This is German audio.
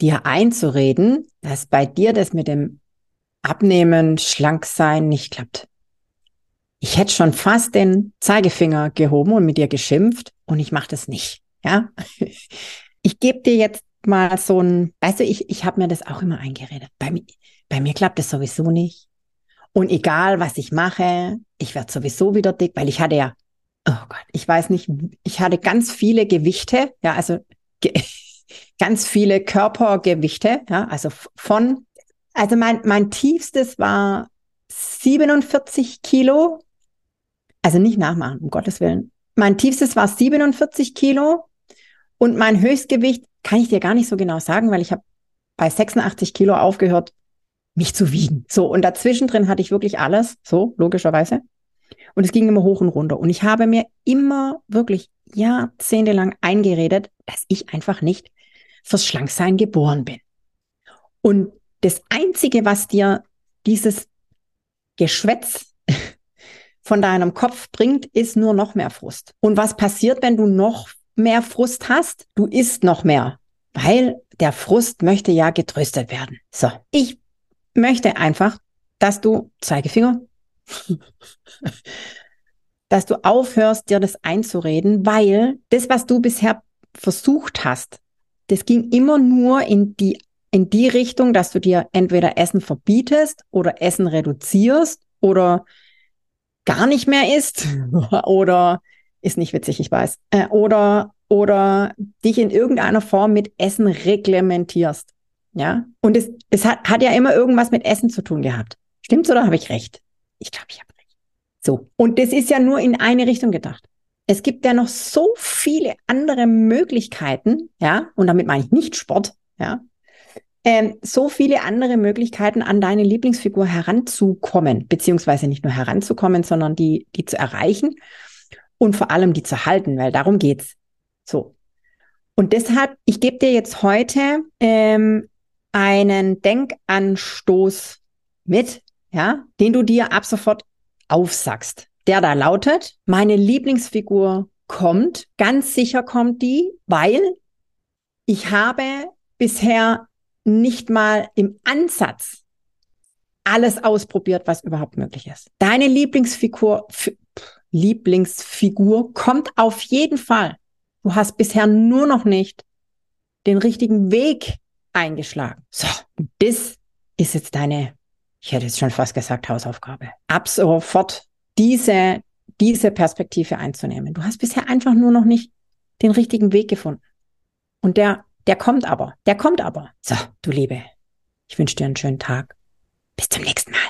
dir einzureden, dass bei dir das mit dem Abnehmen, Schlanksein nicht klappt. Ich hätte schon fast den Zeigefinger gehoben und mit dir geschimpft und ich mache das nicht. Ja, ich gebe dir jetzt mal so ein, weißt du, ich, ich habe mir das auch immer eingeredet. Bei mir, bei mir klappt das sowieso nicht. Und egal, was ich mache, ich werde sowieso wieder dick, weil ich hatte ja, oh Gott, ich weiß nicht, ich hatte ganz viele Gewichte, ja, also ganz viele Körpergewichte, ja, also von, also mein, mein tiefstes war 47 Kilo, also nicht nachmachen, um Gottes Willen. Mein tiefstes war 47 Kilo und mein Höchstgewicht kann ich dir gar nicht so genau sagen, weil ich habe bei 86 Kilo aufgehört, mich zu wiegen. So, und dazwischen drin hatte ich wirklich alles, so, logischerweise. Und es ging immer hoch und runter. Und ich habe mir immer wirklich jahrzehntelang eingeredet, dass ich einfach nicht fürs Schlanksein geboren bin. Und das Einzige, was dir dieses Geschwätz von deinem Kopf bringt, ist nur noch mehr Frust. Und was passiert, wenn du noch mehr Frust hast? Du isst noch mehr, weil der Frust möchte ja getröstet werden. So, ich möchte einfach, dass du, Zeigefinger, dass du aufhörst, dir das einzureden, weil das, was du bisher versucht hast, das ging immer nur in die, in die Richtung, dass du dir entweder Essen verbietest oder Essen reduzierst oder gar nicht mehr isst oder ist nicht witzig, ich weiß, äh, oder, oder dich in irgendeiner Form mit Essen reglementierst. Ja, und es, es hat, hat ja immer irgendwas mit Essen zu tun gehabt. Stimmt's oder habe ich recht? Ich glaube, ich habe recht. So. Und das ist ja nur in eine Richtung gedacht. Es gibt ja noch so viele andere Möglichkeiten, ja, und damit meine ich nicht Sport, ja, ähm, so viele andere Möglichkeiten, an deine Lieblingsfigur heranzukommen, beziehungsweise nicht nur heranzukommen, sondern die, die zu erreichen und vor allem die zu halten, weil darum geht's. So. Und deshalb, ich gebe dir jetzt heute ähm, einen Denkanstoß mit, ja, den du dir ab sofort aufsagst der da lautet, meine Lieblingsfigur kommt, ganz sicher kommt die, weil ich habe bisher nicht mal im Ansatz alles ausprobiert, was überhaupt möglich ist. Deine Lieblingsfigur, Lieblingsfigur kommt auf jeden Fall. Du hast bisher nur noch nicht den richtigen Weg eingeschlagen. So, das ist jetzt deine, ich hätte jetzt schon fast gesagt, Hausaufgabe. Ab sofort diese, diese Perspektive einzunehmen. Du hast bisher einfach nur noch nicht den richtigen Weg gefunden. Und der, der kommt aber. Der kommt aber. So, du Liebe, ich wünsche dir einen schönen Tag. Bis zum nächsten Mal.